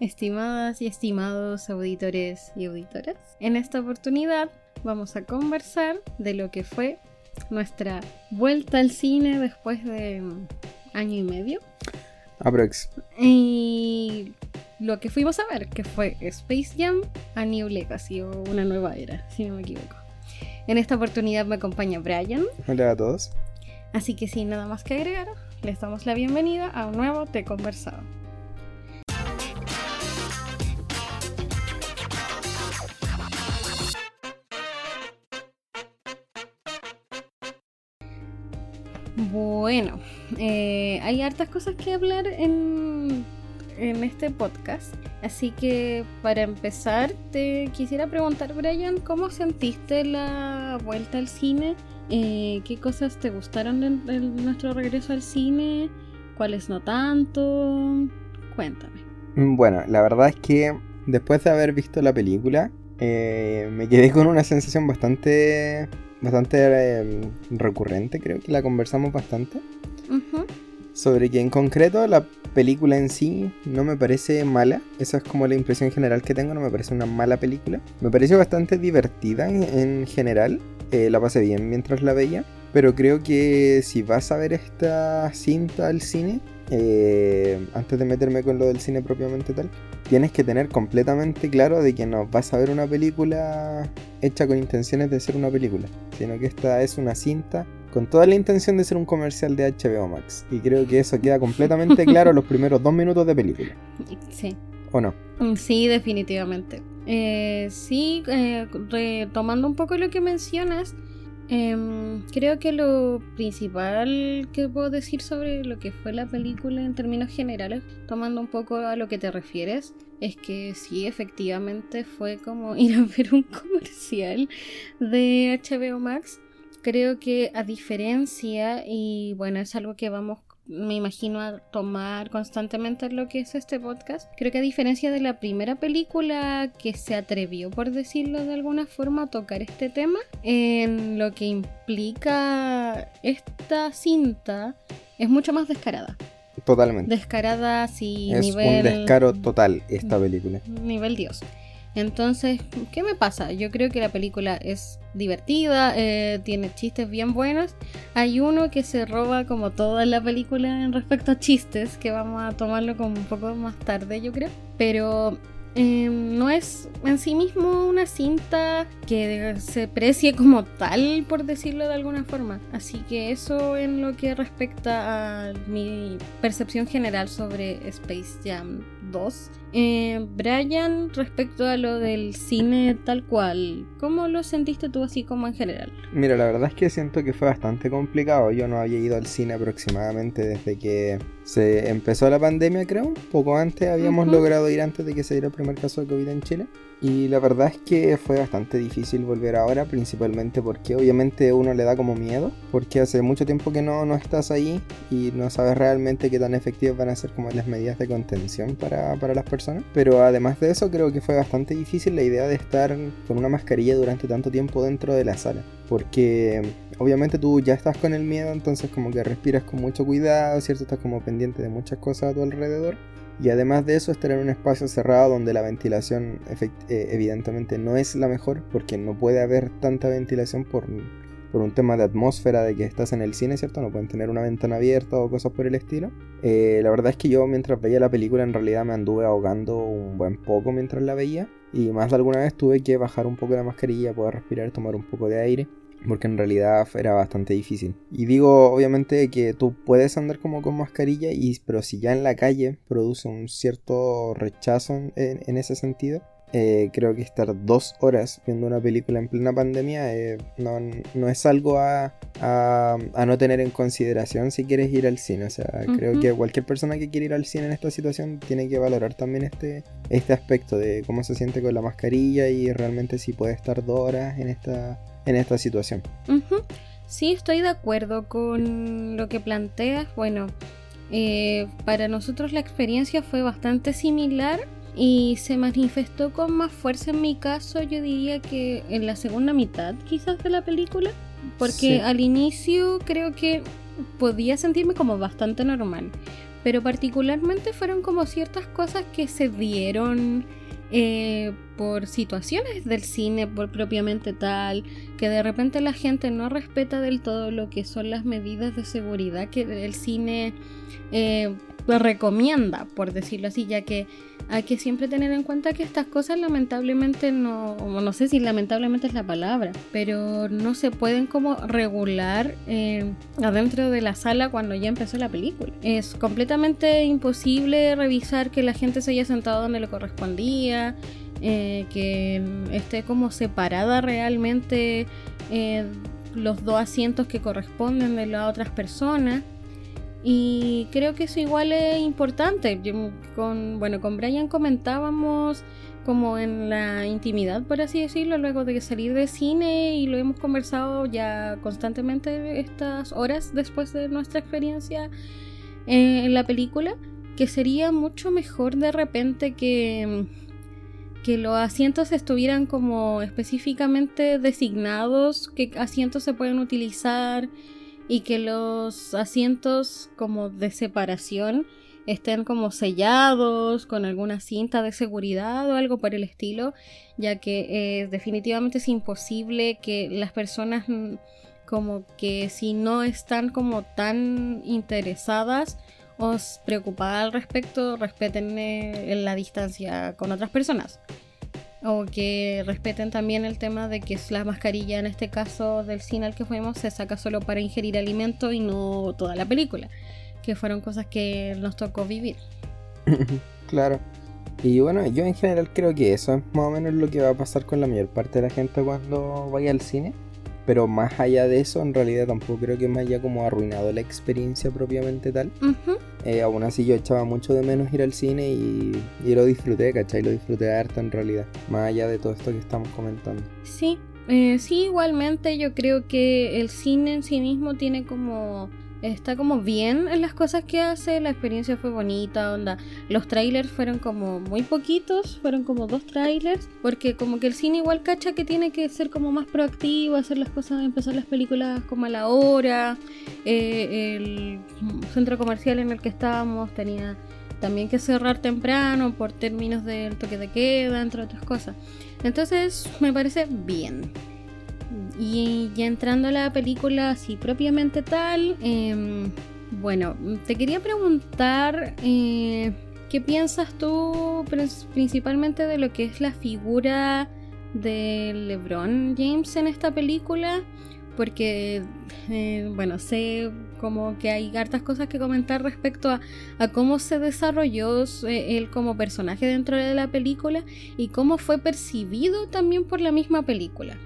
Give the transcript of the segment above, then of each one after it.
estimadas y estimados auditores y auditoras. En esta oportunidad vamos a conversar de lo que fue nuestra vuelta al cine después de año y medio. Aprox. Y lo que fuimos a ver, que fue Space Jam a New Legacy o una nueva era, si no me equivoco. En esta oportunidad me acompaña Brian. Hola a todos. Así que sin nada más que agregar, les damos la bienvenida a un nuevo Te Conversado. Bueno, eh, hay hartas cosas que hablar en, en este podcast. Así que para empezar, te quisiera preguntar, Brian, ¿cómo sentiste la vuelta al cine? Eh, ¿Qué cosas te gustaron de, nuestro regreso al cine? ¿Cuáles no tanto? Cuéntame. Bueno, la verdad es que después de haber visto la película, eh, me quedé con una sensación bastante, bastante eh, recurrente, creo que la conversamos bastante, sobre que en concreto la película en sí no me parece mala, esa es como la impresión general que tengo, no me parece una mala película, me pareció bastante divertida en, en general, eh, la pasé bien mientras la veía, pero creo que si vas a ver esta cinta al cine, eh, antes de meterme con lo del cine propiamente tal, tienes que tener completamente claro de que no vas a ver una película hecha con intenciones de ser una película, sino que esta es una cinta con toda la intención de ser un comercial de HBO Max. Y creo que eso queda completamente claro en los primeros dos minutos de película. Sí. ¿O no? Mm, Sí, definitivamente. Eh, sí, eh, retomando un poco lo que mencionas, em, creo que lo principal que puedo decir sobre lo que fue la película en términos generales, tomando un poco a lo que te refieres, es que sí, efectivamente fue como ir a ver un comercial de HBO Max. Creo que a diferencia, y bueno, es algo que vamos me imagino a tomar constantemente en lo que es este podcast. Creo que a diferencia de la primera película que se atrevió, por decirlo de alguna forma, a tocar este tema, en lo que implica esta cinta es mucho más descarada. Totalmente. Descarada así es nivel un descaro total esta película. nivel Dios. Entonces, ¿qué me pasa? Yo creo que la película es divertida, eh, tiene chistes bien buenos. Hay uno que se roba como toda la película en respecto a chistes, que vamos a tomarlo como un poco más tarde, yo creo. Pero eh, no es en sí mismo una cinta que se precie como tal, por decirlo de alguna forma. Así que eso en lo que respecta a mi percepción general sobre Space Jam 2. Eh, Brian, respecto a lo del cine tal cual, ¿cómo lo sentiste tú así como en general? Mira, la verdad es que siento que fue bastante complicado. Yo no había ido al cine aproximadamente desde que se empezó la pandemia, creo. Poco antes habíamos logrado ir antes de que se diera el primer caso de COVID en Chile. Y la verdad es que fue bastante difícil volver ahora, principalmente porque obviamente uno le da como miedo, porque hace mucho tiempo que no, no estás ahí y no sabes realmente qué tan efectivas van a ser como las medidas de contención para, para las personas. Pero además de eso creo que fue bastante difícil la idea de estar con una mascarilla durante tanto tiempo dentro de la sala, porque obviamente tú ya estás con el miedo, entonces como que respiras con mucho cuidado, ¿cierto? Estás como pendiente de muchas cosas a tu alrededor. Y además de eso, estar en un espacio cerrado donde la ventilación eh, evidentemente no es la mejor, porque no puede haber tanta ventilación por, por un tema de atmósfera, de que estás en el cine, ¿cierto? No pueden tener una ventana abierta o cosas por el estilo. Eh, la verdad es que yo mientras veía la película en realidad me anduve ahogando un buen poco mientras la veía. Y más de alguna vez tuve que bajar un poco la mascarilla, poder respirar, tomar un poco de aire porque en realidad era bastante difícil. Y digo, obviamente, que tú puedes andar como con mascarilla, y, pero si ya en la calle produce un cierto rechazo en, en- ese sentido, eh, creo que estar dos horas viendo una película en plena pandemia eh, no, no es algo a, a- a no tener en consideración si quieres ir al cine. O sea, creo Ujú. que cualquier persona que quiere ir al cine en esta situación tiene que valorar también este, este aspecto de cómo se siente con la mascarilla y realmente si puede estar dos horas en esta, en esta situación. Sí, estoy de acuerdo con lo que planteas. Bueno, eh, para nosotros la experiencia fue bastante similar y se manifestó con más fuerza en mi caso, yo diría que en la segunda mitad quizás de la película, porque Sí. al inicio creo que podía sentirme como bastante normal, pero particularmente fueron como ciertas cosas que se dieron eh, por situaciones del cine, por propiamente tal, que de repente la gente no respeta del todo lo que son las medidas de seguridad que el cine eh, recomienda, por decirlo así, ya que hay que siempre tener en cuenta que estas cosas lamentablemente no, no sé si lamentablemente es la palabra, pero no se pueden como regular eh, adentro de la sala cuando ya empezó la película. Es completamente imposible revisar que la gente se haya sentado donde le correspondía, eh, que esté como separada realmente eh, los dos asientos que corresponden de las otras personas. Y creo que eso igual es importante. con, bueno, con Brian comentábamos como en la intimidad, por así decirlo, luego de salir de cine y lo hemos conversado ya constantemente estas horas después de nuestra experiencia eh, en la película, que sería mucho mejor de repente que, que los asientos estuvieran como específicamente designados, qué asientos se pueden utilizar y que los asientos como de separación estén como sellados con alguna cinta de seguridad o algo por el estilo, ya que definitivamente es imposible que las personas mm, como que si no están como tan interesadas o preocupadas al respecto, respeten eh, la distancia con otras personas o que respeten también el tema de que la mascarilla en este caso del cine al que fuimos se saca solo para ingerir alimento y no toda la película, que fueron cosas que nos tocó vivir. claro. Y bueno, yo en general creo que eso es más o menos lo que va a pasar con la mayor parte de la gente cuando vaya al cine. Pero más allá de eso, en realidad tampoco creo que me haya como arruinado la experiencia propiamente tal. Eh, aún así yo echaba mucho de menos ir al cine y, lo disfruté, ¿cachai? Lo disfruté harto en realidad, más allá de todo esto que estamos comentando. Sí, eh, sí, igualmente yo creo que el cine en sí mismo tiene como está como bien en las cosas que hace, la experiencia fue bonita, onda. Los trailers fueron como muy poquitos, fueron como dos trailers, porque como que el cine igual cacha que tiene que ser como más proactivo, hacer las cosas, empezar las películas como a la hora. Eh, el centro comercial en el que estábamos tenía también que cerrar temprano por términos del toque de queda, entre otras cosas. Entonces me parece bien. Y ya entrando a la película así propiamente tal, em, bueno, te quería preguntar eh, qué piensas tú principalmente de lo que es la figura de LeBron James en esta película, porque, eh, bueno, sé como que hay hartas cosas que comentar respecto a, cómo se desarrolló eh, él como personaje dentro de la película y cómo fue percibido también por la misma película.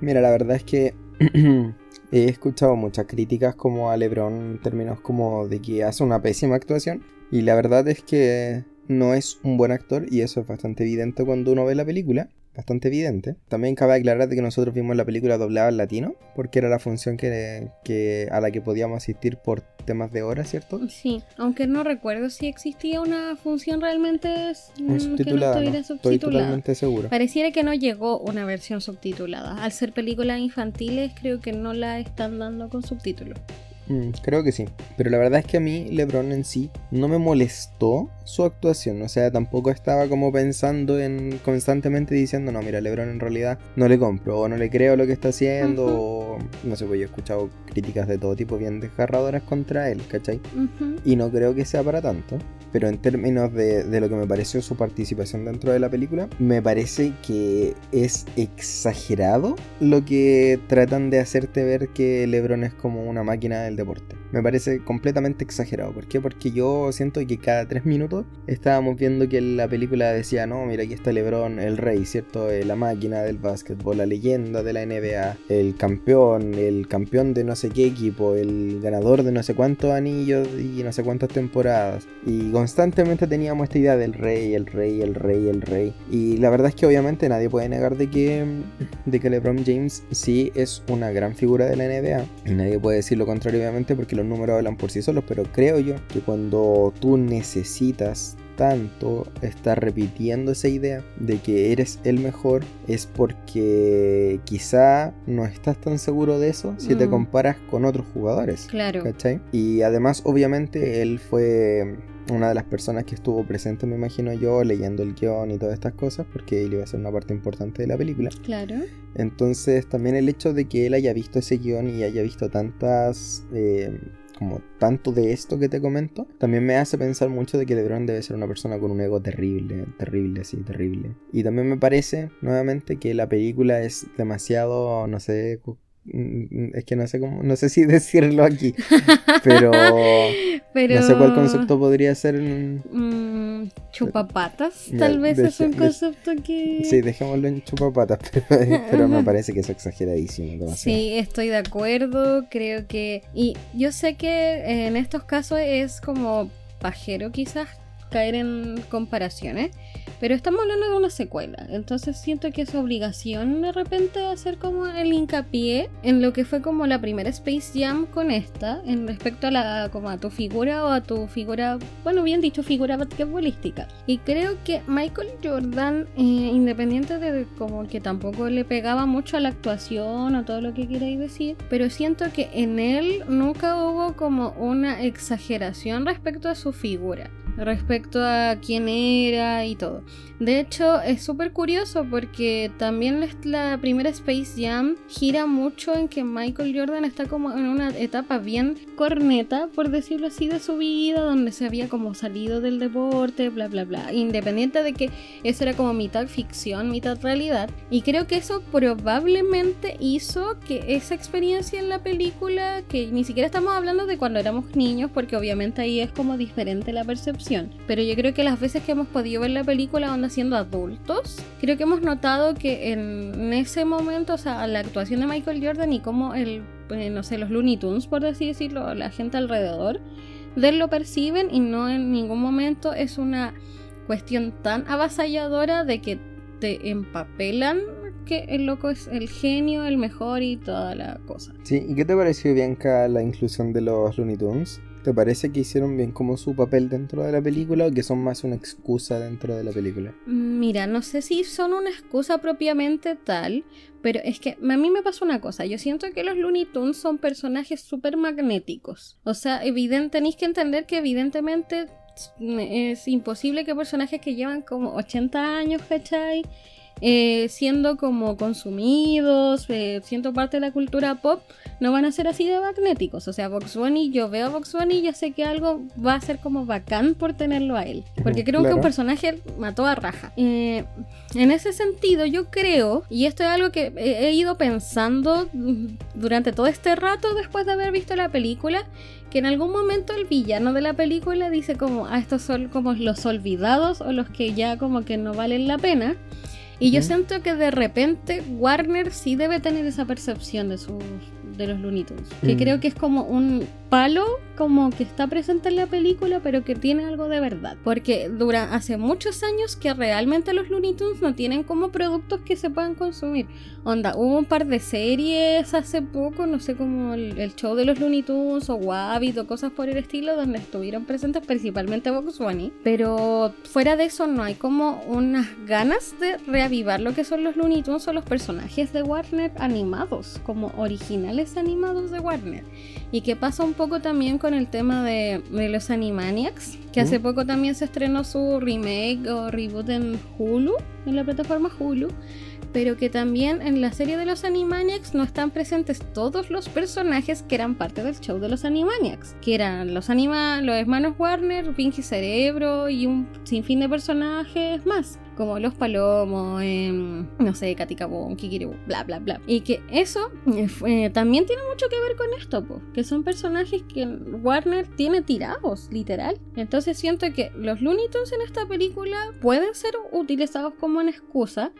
Mira, la verdad es que he escuchado muchas críticas como a LeBron en términos como de que hace una pésima actuación. Y la verdad es que no es un buen actor y eso es bastante evidente cuando uno ve la película bastante evidente. También cabe aclarar de que nosotros vimos la película doblada en latino, porque era la función que, a la que podíamos asistir por temas de hora, ¿cierto? Sí, aunque no recuerdo si existía una función realmente subtitulada, que no Estoy totalmente seguro. Pareciera que no llegó una versión subtitulada. Al ser películas infantiles, creo que no la están dando con subtítulos. Mm, creo que sí. Pero la verdad es que a mí LeBron en sí no me molestó su actuación. O sea, tampoco estaba como pensando en constantemente diciendo, no, mira, LeBron en realidad no le compro o no le creo lo que está haciendo. O no sé, pues yo he escuchado críticas de todo tipo bien desgarradoras contra él, ¿cachai? Y no creo que sea para tanto. Pero en términos de, de lo que me pareció su participación dentro de la película, me parece que es exagerado lo que tratan de hacerte ver que LeBron es como una máquina del deporte. Me parece completamente exagerado. ¿Por qué? Porque yo siento que cada tres minutos estábamos viendo que la película decía, no, mira, aquí está Lebron, el rey, ¿cierto? Eh, la máquina del básquetbol, la leyenda de la NBA, el campeón, el campeón de no sé qué equipo, el ganador de no sé cuántos anillos y no sé cuántas temporadas. Y constantemente teníamos esta idea del rey, el rey, el rey, el rey. Y la verdad es que obviamente nadie puede negar de que, de que LeBron James sí es una gran figura de la NBA. Y nadie puede decir lo contrario, obviamente, porque los números hablan por sí solos. Pero creo yo que cuando tú necesitas tanto estás repitiendo esa idea de que eres el mejor es porque quizá no estás tan seguro de eso si te Mm. comparas con otros jugadores. Claro. ¿Cachai? Y además, obviamente, él fue una de las personas que estuvo presente, me imagino yo, leyendo el guion y todas estas cosas, porque él iba a ser una parte importante de la película. Claro. Entonces, también el hecho de que él haya visto ese guion y haya visto tantas. eh, como tanto de esto que te comento, también me hace pensar mucho de que LeBron debe ser una persona con un ego terrible, terrible, sí, terrible. Y también me parece, nuevamente, que la película es demasiado, no sé, mm, es que no sé cómo, no sé si decirlo aquí, pero Pero... no sé cuál concepto podría ser. Mm, chupapatas, Ya, tal vez es un concepto que... Sí, dejémoslo en chupapatas, pero, pero me parece que es exageradísimo. demasiado. Sí, estoy de acuerdo, creo que... Y yo sé que en estos casos es como pajero quizás caer en comparaciones, pero estamos hablando de una secuela, entonces siento que es obligación de repente hacer como el hincapié en lo que fue como la primera Space Jam con esta, en respecto a la como a tu figura o a tu figura, bueno, bien dicho, figura basquetbolística. Y creo que Michael Jordan, eh, independiente de como que tampoco le pegaba mucho a la actuación o todo lo que queráis decir, pero siento que en él nunca hubo como una exageración respecto a su figura, respecto a quién era y todo. De hecho, es súper curioso porque también la- primera Space Jam gira mucho en que Michael Jordan está como en una etapa bien corneta, por decirlo así, de su vida, donde se había como salido del deporte, bla, bla, bla. Independiente de que eso era como mitad ficción, mitad realidad. Y creo que eso probablemente hizo que esa experiencia en la película, que ni siquiera estamos hablando de cuando éramos niños, porque obviamente ahí es como diferente la percepción. Pero yo creo que las veces que hemos podido ver la película onda siendo adultos, creo que hemos notado que en, ese momento, o sea, la actuación de Michael Jordan y cómo el, eh, no sé, los Looney Tunes, por así decirlo, la gente alrededor, de él lo perciben y no en ningún momento es una cuestión tan avasalladora de que te empapelan que el loco es el genio, el mejor y toda la cosa. Sí, ¿y qué te pareció, Bianca, la inclusión de los Looney Tunes? ¿Te parece que hicieron bien como su papel dentro de la película o que son más una excusa dentro de la película? Mira, no sé si son una excusa propiamente tal, pero es que a mí me pasa una cosa. Yo siento que los Looney Tunes son personajes súper magnéticos. O sea, evidente, tenéis que entender que evidentemente es imposible que personajes que llevan como 80 años, ¿cachai? Eh, siendo como consumidos, eh, siendo parte de la cultura pop, no van a ser así de magnéticos. O sea, Box Bunny, yo veo a Box Bunny y ya sé que algo va a ser como bacán por tenerlo a él. Porque creo que un personaje mató a raja. Eh, en ese sentido, yo creo, y esto es algo que he, ido pensando durante todo este rato después de haber visto la película, que en algún momento el villano de la película dice como, ah, estos son como los olvidados o los que ya como que no valen la pena. Y yo siento que de repente Warner sí debe tener esa percepción de sus de los Looney Tunes. Que Mm. creo que es como un palo como que está presente en la película, pero que tiene algo de verdad. Porque dura hace muchos años que realmente los Looney Tunes no tienen como productos que se puedan consumir. Onda, hubo un par de series hace poco, no sé como el, show de los Looney Tunes o Wabbit o cosas por el estilo, donde estuvieron presentes principalmente Box Bunny. Pero fuera de eso no hay como unas ganas de reavivar lo que son los Looney Tunes o los personajes de Warner animados, como originales animados de Warner. Y que pasa un poco también con el tema de, de los Animaniacs, que hace poco también se estrenó su remake o reboot en Hulu, en la plataforma Hulu pero que también en la serie de los Animaniacs no están presentes todos los personajes que eran parte del show de los Animaniacs, que eran los anima los hermanos Warner, Pinky Cerebro y un sinfín de personajes más, como los Palomos, em, no sé, Katikabon, Kikiribu, bla bla bla. Y que eso eh, también tiene mucho que ver con esto, po, que son personajes que Warner tiene tirados, literal. Entonces siento que los Looney Tunes en esta película pueden ser utilizados como una excusa,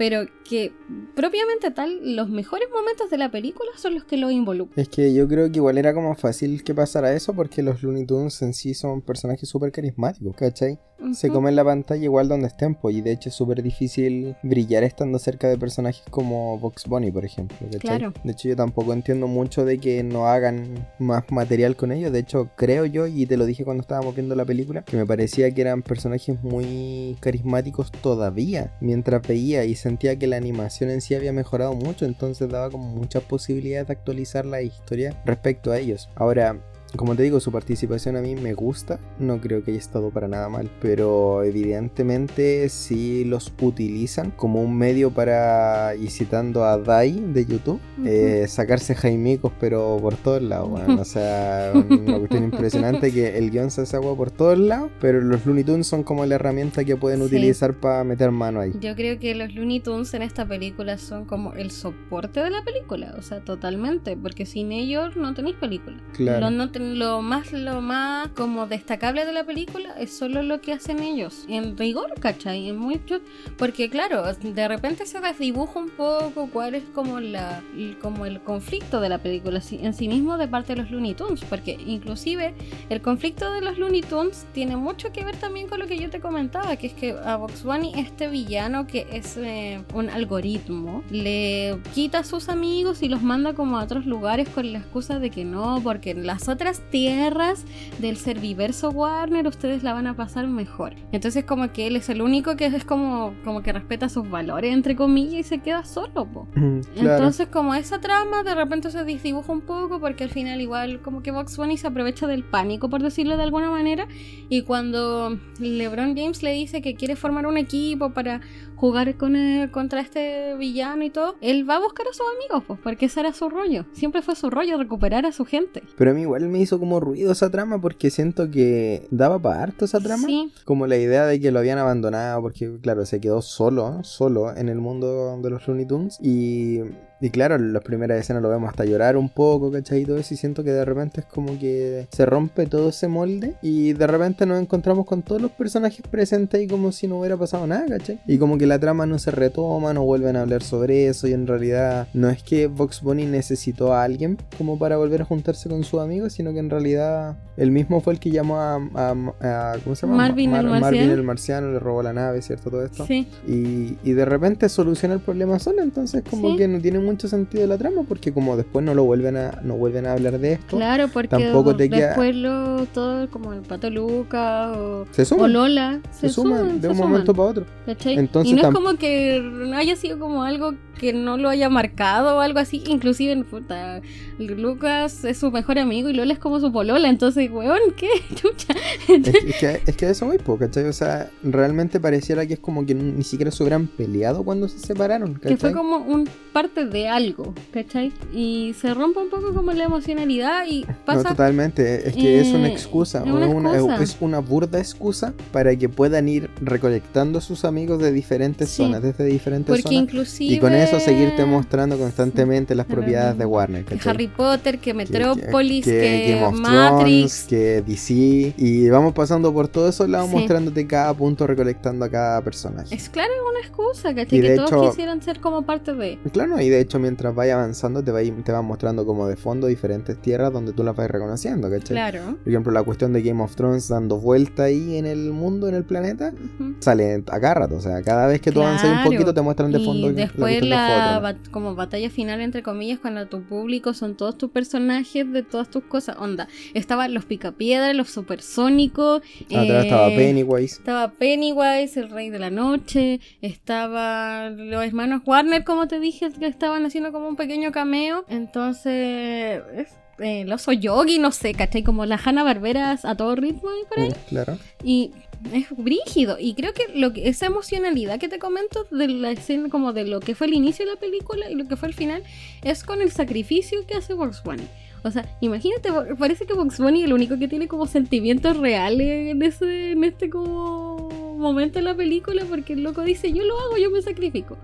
pero que propiamente tal, los mejores momentos de la película son los que lo involucran. Es que yo creo que igual era como fácil que pasara eso porque los Looney Tunes en sí son personajes súper carismáticos, ¿cachai? se Ujú. comen la pantalla igual donde estén, pues, y de hecho es súper difícil brillar estando cerca de personajes como Box Bunny, por ejemplo. ¿cachai? Claro. De hecho, yo tampoco entiendo mucho de que no hagan más material con ellos. De hecho, creo yo, y te lo dije cuando estábamos viendo la película, que me parecía que eran personajes muy carismáticos todavía, mientras veía y sentía que la animación en sí había mejorado mucho, entonces daba como muchas posibilidades de actualizar la historia respecto a ellos. Ahora, como te digo, su participación a mí me gusta, no creo que haya estado para nada mal, pero evidentemente si los utilizan como un medio para, y citando a Dai de YouTube, Ujú. eh, sacarse jaimicos pero por todos lados, weón. o sea, una cuestión impresionante que el guion se hace agua por todos lados, pero los Looney Tunes son como la herramienta que pueden Sí. utilizar para meter mano ahí. Yo creo que los Looney Tunes en esta película son como el soporte de la película, o sea, totalmente, porque sin ellos no tenéis película. Claro. No lo más lo más como destacable de la película es solo lo que hacen ellos, en rigor, ¿cachai? En mucho, porque claro, de repente se desdibuja un poco cuál es como la como el conflicto de la película en sí mismo de parte de los Looney Tunes, porque inclusive el conflicto de los Looney Tunes tiene mucho que ver también con lo que yo te comentaba, que es que a Box Bunny, este villano que es eh, un algoritmo, le quita a sus amigos y los manda como a otros lugares con la excusa de que no, porque las otras tierras del serviverso Warner ustedes la van a pasar mejor. Entonces como que él es el único que es como, como que respeta sus valores, entre comillas, y se queda solo, po. Mm, claro. Entonces, como esa trama de repente se desdibuja un poco porque al final igual como que Box Bunny se aprovecha del pánico, por decirlo de alguna manera, y cuando LeBron James le dice que quiere formar un equipo para jugar con el- contra este villano y todo, él va a buscar a sus amigos, pues, porque ese era su rollo. Siempre fue su rollo recuperar a su gente. Pero a mí igual me hizo como ruido esa trama porque siento que daba para harto esa trama. Sí, Como la idea de que lo habían abandonado porque, claro, se quedó solo, solo en el mundo de los Looney Tunes. Y, y claro, en las primeras escenas lo vemos hasta llorar un poco, ¿cachai? Y todo eso. Y siento que de repente es como que se rompe todo ese molde. Y de repente nos encontramos con todos los personajes presentes y como si no hubiera pasado nada, ¿cachai? Y como que la trama no se retoma, no vuelven a hablar sobre eso. Y en realidad no es que Vox Bunny necesitó a alguien como para volver a juntarse con sus amigos, sino que en realidad él mismo fue el que llamó a, a- a- ¿cómo se llama? Marvin el Marvin marciano. el marciano, le robó la nave, ¿cierto? Todo esto. sí. Y, y de repente soluciona el problema solo, entonces como Sí. que no tiene mucho sentido la trama, porque como después no lo vuelven a, no vuelven a hablar de esto, Claro, porque Tampoco te queda- después lo, todo como el Pato Luca o, se o suman, Lola se, suman de un momento para otro. ¿Cachai? Entonces y no es como que haya sido como algo que no lo haya marcado o algo así. Inclusive, puta, Lucas es su mejor amigo y Lola es como su polola. Entonces, weón, ¿qué? Chucha. Es, es que, es que eso voy, po, ¿cachai? O sea, realmente pareciera que es como que ni siquiera se hubieran peleado cuando se separaron, ¿cachai? Que fue como un parte de algo, ¿cachai? Y se rompe un poco como la emocionalidad y No, pasa... totalmente, es que es una eh, excusa, es una una, es una burda excusa para que puedan ir recolectando a sus amigos de diferentes Sí. zonas, desde diferentes porque zonas. inclusive... Y con eso seguirte mostrando constantemente las propiedades de Warner, que ¿cachai? Harry Potter, que Que- Metrópolis, que, que Game of Matrix. Thrones, que DC, y vamos pasando por todos esos lados Sí. mostrándote cada punto, recolectando a cada personaje. Es claro, es una excusa, ¿cachai? Que de todos hecho- quisieran ser como parte de... Claro, y de hecho mientras vaya avanzando te, va, te van mostrando como de fondo diferentes tierras donde tú las vas reconociendo, ¿cachai? Claro. Por ejemplo, la cuestión de Game of Thrones dando vuelta ahí en el mundo, en el planeta, sale a cada rato. O sea, cada vez que tú avanzas un Claro. poquito te muestran de fondo Y después la, foto, ¿no? bat- como batalla final entre comillas cuando tu público son todos tus personajes de todas tus cosas. Onda, estaban los picapiedras, los supersónicos. Atrás eh, estaba Pennywise. Estaba Pennywise, el rey de la noche. Estaba los hermanos Warner, como te dije, que estaban haciendo como un pequeño cameo. Entonces, es- eh, el oso yogi, no sé, ¿cachai? Como las Hanna Barberas a todo ritmo y por ahí. Mm, claro. Y es brígido. Y creo que, lo que esa emocionalidad que te comento de la escena, como de lo que fue el inicio de la película y lo que fue el final, es con el sacrificio que hace Box Bunny. O sea, imagínate, parece que Box Bunny es el único que tiene como sentimientos reales en, ese, en este como momento de la película, porque el loco dice, yo lo hago, yo me sacrifico.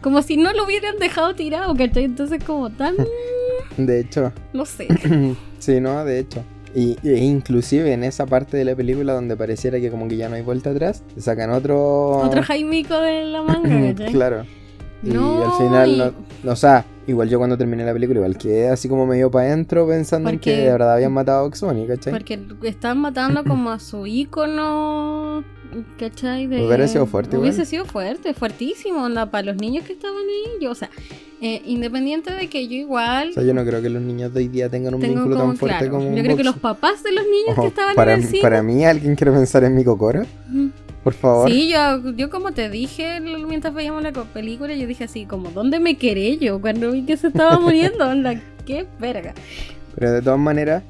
Como si no lo hubieran dejado tirado, ¿cachai? Entonces como tan, De hecho, no sé. sí, no, de hecho. Y, e inclusive en esa parte de la película donde pareciera que como que ya no hay vuelta atrás, sacan otro... Otro Jaimico de la manga, ¿cachai? claro. Y No, al final, y- no, no, o sea, igual yo cuando terminé la película, igual quedé así como medio para adentro pensando en que de verdad habían matado a Oxoni, ¿cachai? Porque están matando como a su ícono ¿Cachai? De... Hubiera sido fuerte. Hubiese sido fuerte, fuertísimo, onda, para los niños que estaban ahí. Yo, o sea, eh, independiente de que yo igual. O sea, yo no creo que los niños de hoy día tengan un vínculo tan fuerte claro, como Yo creo que box. los papás de los niños Ojo, que estaban para, en el cine. para mí, ¿alguien quiere pensar en mi cocora? Ujú. Por favor. Sí, yo, yo como te dije mientras veíamos la película, yo dije así, como, ¿dónde me quedé yo cuando vi que se estaba muriendo? Onda, qué verga. Pero de todas maneras,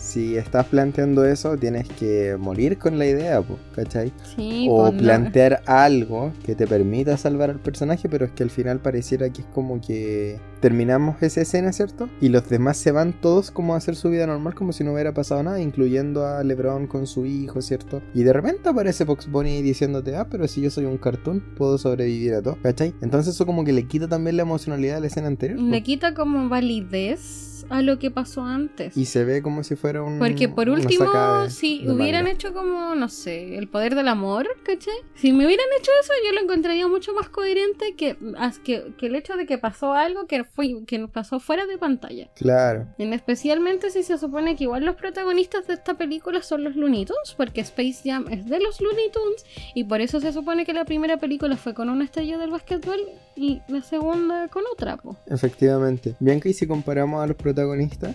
si estás planteando eso, tienes que morir con la idea, po, ¿cachai? Sí, o pues, no. plantear algo que te permita salvar al personaje, pero es que al final pareciera que es como que terminamos esa escena, ¿cierto? Y los demás se van todos como a hacer su vida normal, como si no hubiera pasado nada, incluyendo a LeBron con su hijo, ¿cierto? Y de repente aparece Fox Bunny diciéndote, ah, pero si yo soy un cartoon, puedo sobrevivir a todo, ¿cachai? Entonces eso como que le quita también la emocionalidad de la escena anterior. po. Le quita como validez a lo que pasó antes. Y se ve como si fuera un... Porque por último, si hubieran manga. hecho como, no sé, el poder del amor, ¿cachai? Si me hubieran hecho eso, yo lo encontraría mucho más coherente que, que, que el hecho de que pasó algo que, fue, que pasó fuera de pantalla. Claro. En especialmente si se supone que igual los protagonistas de esta película son los Looney Tunes, porque Space Jam es de los Looney Tunes, y por eso se supone que la primera película fue con una estrella del básquetbol y la segunda con otra, po. Efectivamente. Bianca, y si comparamos a los protagonistas,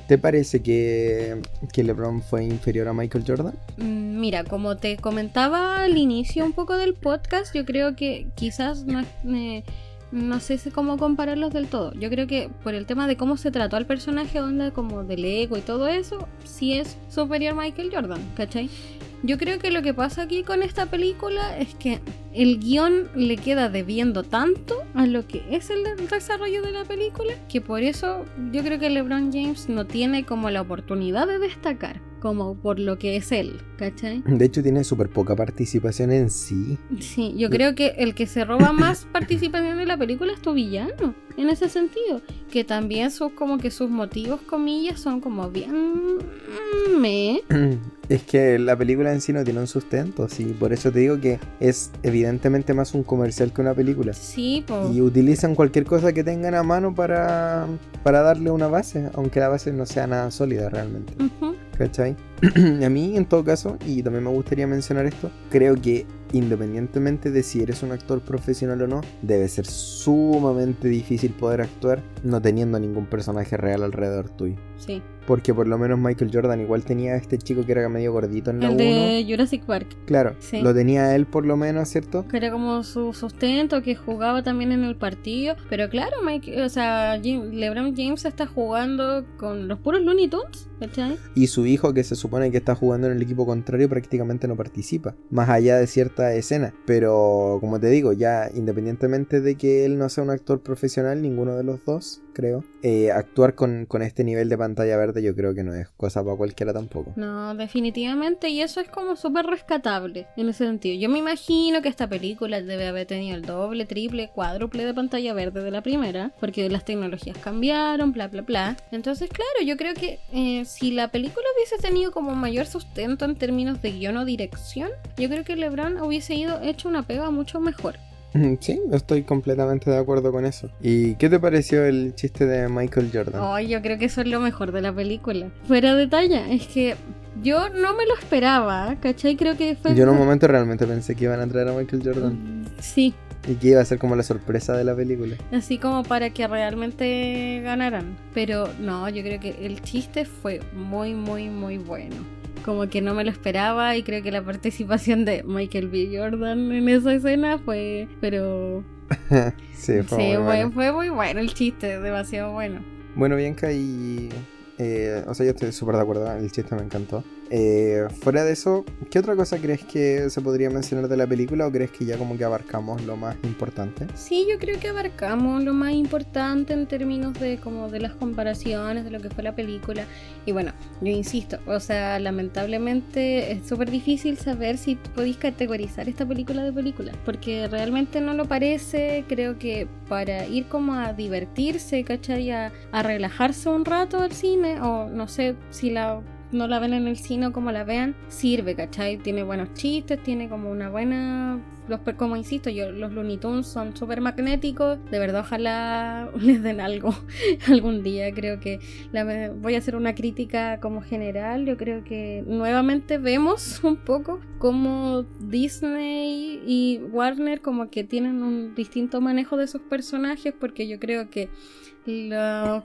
¿te parece que, que LeBron fue inferior a Michael Jordan? Mm, Mira, como te comentaba al inicio un poco del podcast, yo creo que quizás no, no sé cómo compararlos del todo. Yo creo que por el tema de cómo se trató al personaje, onda como del ego y todo eso, sí es superior Michael Jordan, ¿cachai? Yo creo que lo que pasa aquí con esta película es que el guion le queda debiendo tanto a lo que es el desarrollo de la película que por eso yo creo que LeBron James no tiene como la oportunidad de destacar como por lo que es él, ¿cachai? De hecho, tiene súper poca participación en sí. Sí, yo creo que el que se roba más participación en la película es tu villano, en ese sentido, que también sus como que sus motivos, comillas, son como bien me. Es que la película en sí no tiene un sustento, sí. Por eso te digo que es evidentemente más un comercial que una película. Sí, po. Y utilizan cualquier cosa que tengan a mano para, para darle una base, aunque la base no sea nada sólida realmente. Ujú. ¿Cachai? a mí, en todo caso, y también me gustaría mencionar esto, creo que independientemente de si eres un actor profesional o no, debe ser sumamente difícil poder actuar no teniendo ningún personaje real alrededor tuyo. Sí. Porque por lo menos Michael Jordan igual tenía a este chico que era medio gordito en la El 1. de Jurassic Park, Claro, Sí. lo tenía él por lo menos, ¿cierto? que era como su sustento, que jugaba también en el partido. Pero claro, Mike, o sea, Jim- LeBron James está jugando con los puros Looney Tunes, ¿cachai? Y su hijo, que se supone que está jugando en el equipo contrario, prácticamente no participa. Más allá de escena. Pero, como te digo, ya independientemente de que él no sea un actor profesional, ninguno de los dos, creo, eh, actuar con, con este nivel de pantalla verde yo creo que no es cosa para cualquiera tampoco. No, definitivamente, y eso es como súper rescatable en ese sentido. Yo me imagino que esta película debe haber tenido el doble, triple, cuádruple de pantalla verde de la primera, porque las tecnologías cambiaron, bla, bla, bla. Entonces, claro, yo creo que eh, si la película hubiese tenido como mayor sustento en términos de guion o dirección, yo creo que LeBron hubiese ido hecho una pega mucho mejor. Sí, estoy completamente de acuerdo con eso. ¿Y qué te pareció el chiste de Michael Jordan? Oh, yo creo que eso es lo mejor de la película. Fuera de talla, es que yo no me lo esperaba, ¿cachai? Creo que fue... Yo en un momento realmente pensé que iban a traer a Michael Jordan Mm, Sí, y que iba a ser como la sorpresa de la película. así como para que realmente ganaran. Pero no, yo creo que el chiste fue muy, muy, muy bueno. Como que no me lo esperaba y creo que la participación de Michael B. Jordan en esa escena fue... Pero... sí, fue sí, muy fue, bueno. fue muy bueno el chiste, demasiado bueno. Bueno, Bianca, y. eh, o sea, yo estoy súper de acuerdo, el chiste me encantó. Eh, fuera de eso, ¿qué otra cosa crees que se podría mencionar de la película o crees que ya como que abarcamos lo más importante? Sí, yo creo que abarcamos lo más importante en términos de como de las comparaciones de lo que fue la película. Y bueno, yo insisto, o sea, lamentablemente es súper difícil saber si podéis categorizar esta película de película, porque realmente no lo parece. Creo que para ir como a divertirse, ¿cachai? A, a relajarse un rato al cine, o no sé si la no la ven en el cine o como la vean, sirve, ¿cachai? Tiene buenos chistes, tiene como una buena los, como insisto, yo, los Looney Tunes son súper magnéticos. De verdad, ojalá les den algo algún día. Creo que voy a hacer una crítica como general. Yo creo que nuevamente vemos un poco como Disney y Warner como que tienen un distinto manejo de sus personajes porque yo creo que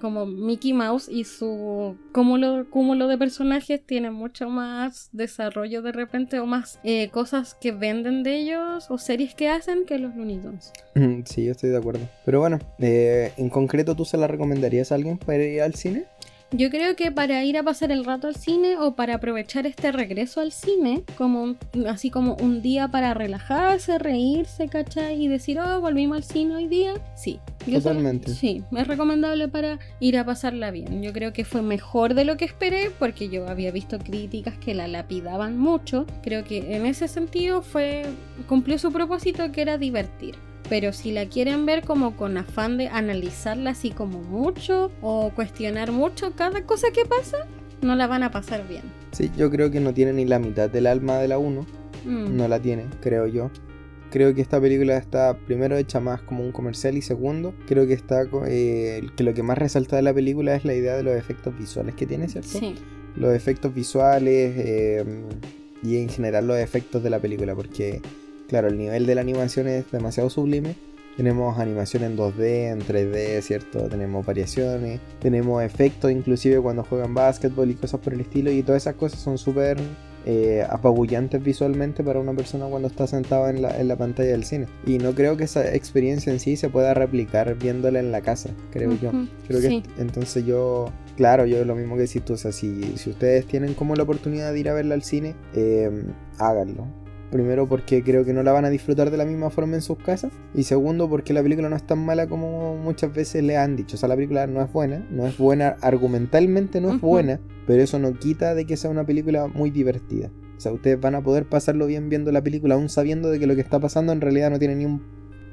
como Mickey Mouse y su cúmulo, cúmulo de personajes tiene mucho más desarrollo de repente o más eh, cosas que venden de ellos o series que hacen que los Looney Tunes. Mm, sí, yo estoy de acuerdo. Pero bueno, eh, en concreto, ¿tú se la recomendarías a alguien para ir al cine? Yo creo que para ir a pasar el rato al cine o para aprovechar este regreso al cine, como así como un día para relajarse, reírse, ¿cachai? Y decir, oh, volvimos al cine hoy día. Sí. Totalmente. sí, es recomendable para ir a pasarla bien. Yo creo que fue mejor de lo que esperé porque yo había visto críticas que la lapidaban mucho. Creo que en ese sentido fue cumplió su propósito que era divertir pero si la quieren ver como con afán de analizarla así como mucho o cuestionar mucho cada cosa que pasa, no la van a pasar bien. Sí, yo creo que no tiene ni la mitad del alma de la 1. Mm. No la tiene, creo yo. Creo que esta película está primero hecha más como un comercial y segundo, creo que está eh, que lo que más resalta de la película es la idea de los efectos visuales que tiene, ¿cierto? Sí. Los efectos visuales eh, y en general los efectos de la película, porque claro, el nivel de la animación es demasiado sublime. Tenemos animación en 2D, en 3D, ¿cierto? Tenemos variaciones, tenemos efectos inclusive cuando juegan básquetbol y cosas por el estilo. Y todas esas cosas son súper eh, apabullantes visualmente para una persona cuando está sentada en la, pantalla del cine. Y no creo que esa experiencia en sí se pueda replicar viéndola en la casa, creo yo. Creo que entonces yo, claro, yo lo mismo que si tú, o sea, si, si ustedes tienen como la oportunidad de ir a verla al cine, eh, háganlo Primero porque creo que no la van a disfrutar de la misma forma en sus casas. Y segundo porque la película no es tan mala como muchas veces le han dicho. O sea, la película no es buena. No es buena argumentalmente, no es buena. Pero eso no quita de que sea una película muy divertida. O sea, ustedes van a poder pasarlo bien viendo la película aún sabiendo de que lo que está pasando en realidad no tiene ni un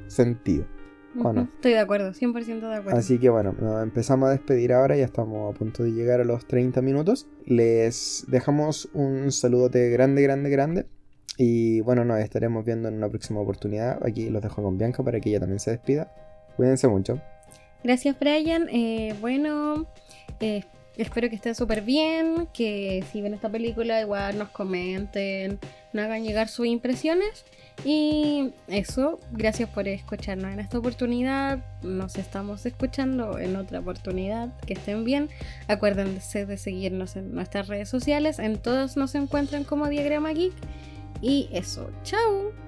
sentido. ¿O no? Estoy de acuerdo, 100% de acuerdo. Así que bueno, empezamos a despedir ahora, ya estamos a punto de llegar a los 30 minutos. Les dejamos un saludote grande, grande, grande y bueno, nos estaremos viendo en una próxima oportunidad. Aquí los dejo con Bianca para que ella también se despida. Cuídense mucho. Gracias, Brian. Eh, bueno, eh, espero que estén súper bien. Que si ven esta película, igual nos comenten, nos hagan llegar sus impresiones. Y eso, gracias por escucharnos en esta oportunidad. Nos estamos escuchando en otra oportunidad. Que estén bien. Acuérdense de seguirnos en nuestras redes sociales. En todas nos encuentran como Diagrama Geek. Y eso, chao.